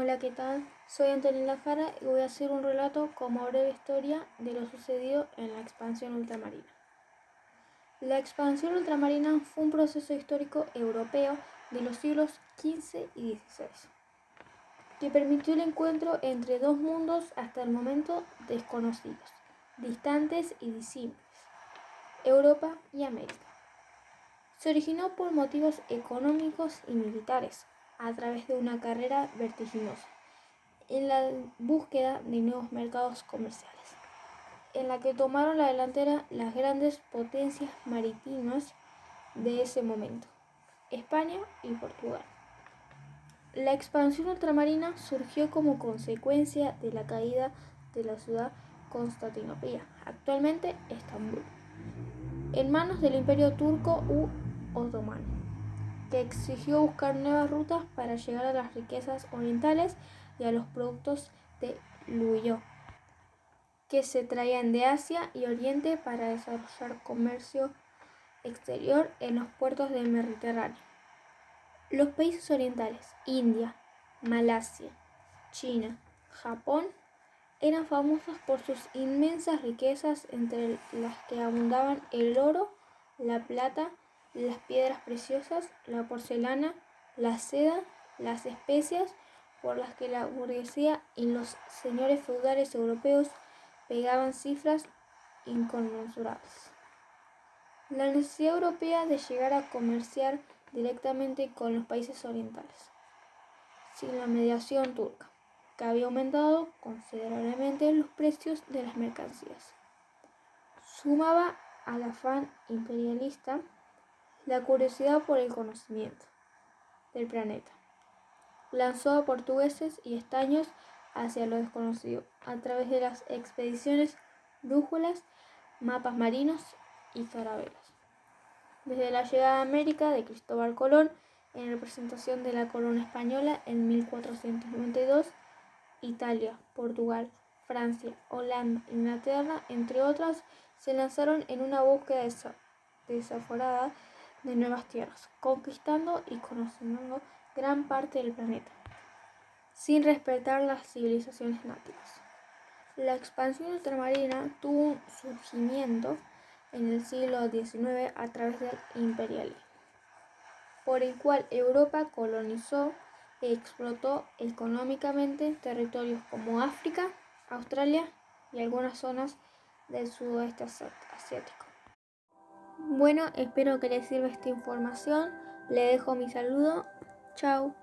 Hola, ¿qué tal? Soy Antonella Jara y voy a hacer un relato como breve historia de lo sucedido en la expansión ultramarina. La expansión ultramarina fue un proceso histórico europeo de los siglos XV y XVI, que permitió el encuentro entre dos mundos hasta el momento desconocidos, distantes y disímiles, Europa y América. Se originó por motivos económicos y militares, a través de una carrera vertiginosa en la búsqueda de nuevos mercados comerciales, en la que tomaron la delantera las grandes potencias marítimas de ese momento, España y Portugal. La expansión ultramarina surgió como consecuencia de la caída de la ciudad Constantinopla, actualmente Estambul, en manos del imperio turco u otomano que exigió buscar nuevas rutas para llegar a las riquezas orientales y a los productos de Luyo, que se traían de Asia y Oriente para desarrollar comercio exterior en los puertos del Mediterráneo. Los países orientales, India, Malasia, China, Japón, eran famosos por sus inmensas riquezas entre las que abundaban el oro, la plata, las piedras preciosas, la porcelana, la seda, las especias, por las que la burguesía y los señores feudales europeos pegaban cifras inconmensurables. La necesidad europea de llegar a comerciar directamente con los países orientales, sin la mediación turca, que había aumentado considerablemente los precios de las mercancías. Sumaba al afán imperialista la curiosidad por el conocimiento del planeta. Lanzó a portugueses y estaños hacia lo desconocido a través de las expediciones, brújulas, mapas marinos y carabelas. Desde la llegada a América de Cristóbal Colón en representación de la corona española en 1492, Italia, Portugal, Francia, Holanda, Inglaterra, entre otras, se lanzaron en una búsqueda desaforada de nuevas tierras, conquistando y conociendo gran parte del planeta, sin respetar las civilizaciones nativas. La expansión ultramarina tuvo un surgimiento en el siglo XIX a través del imperialismo, por el cual Europa colonizó e explotó económicamente territorios como África, Australia y algunas zonas del sudeste asiático. Bueno, espero que les sirva esta información. Le dejo mi saludo. Chao.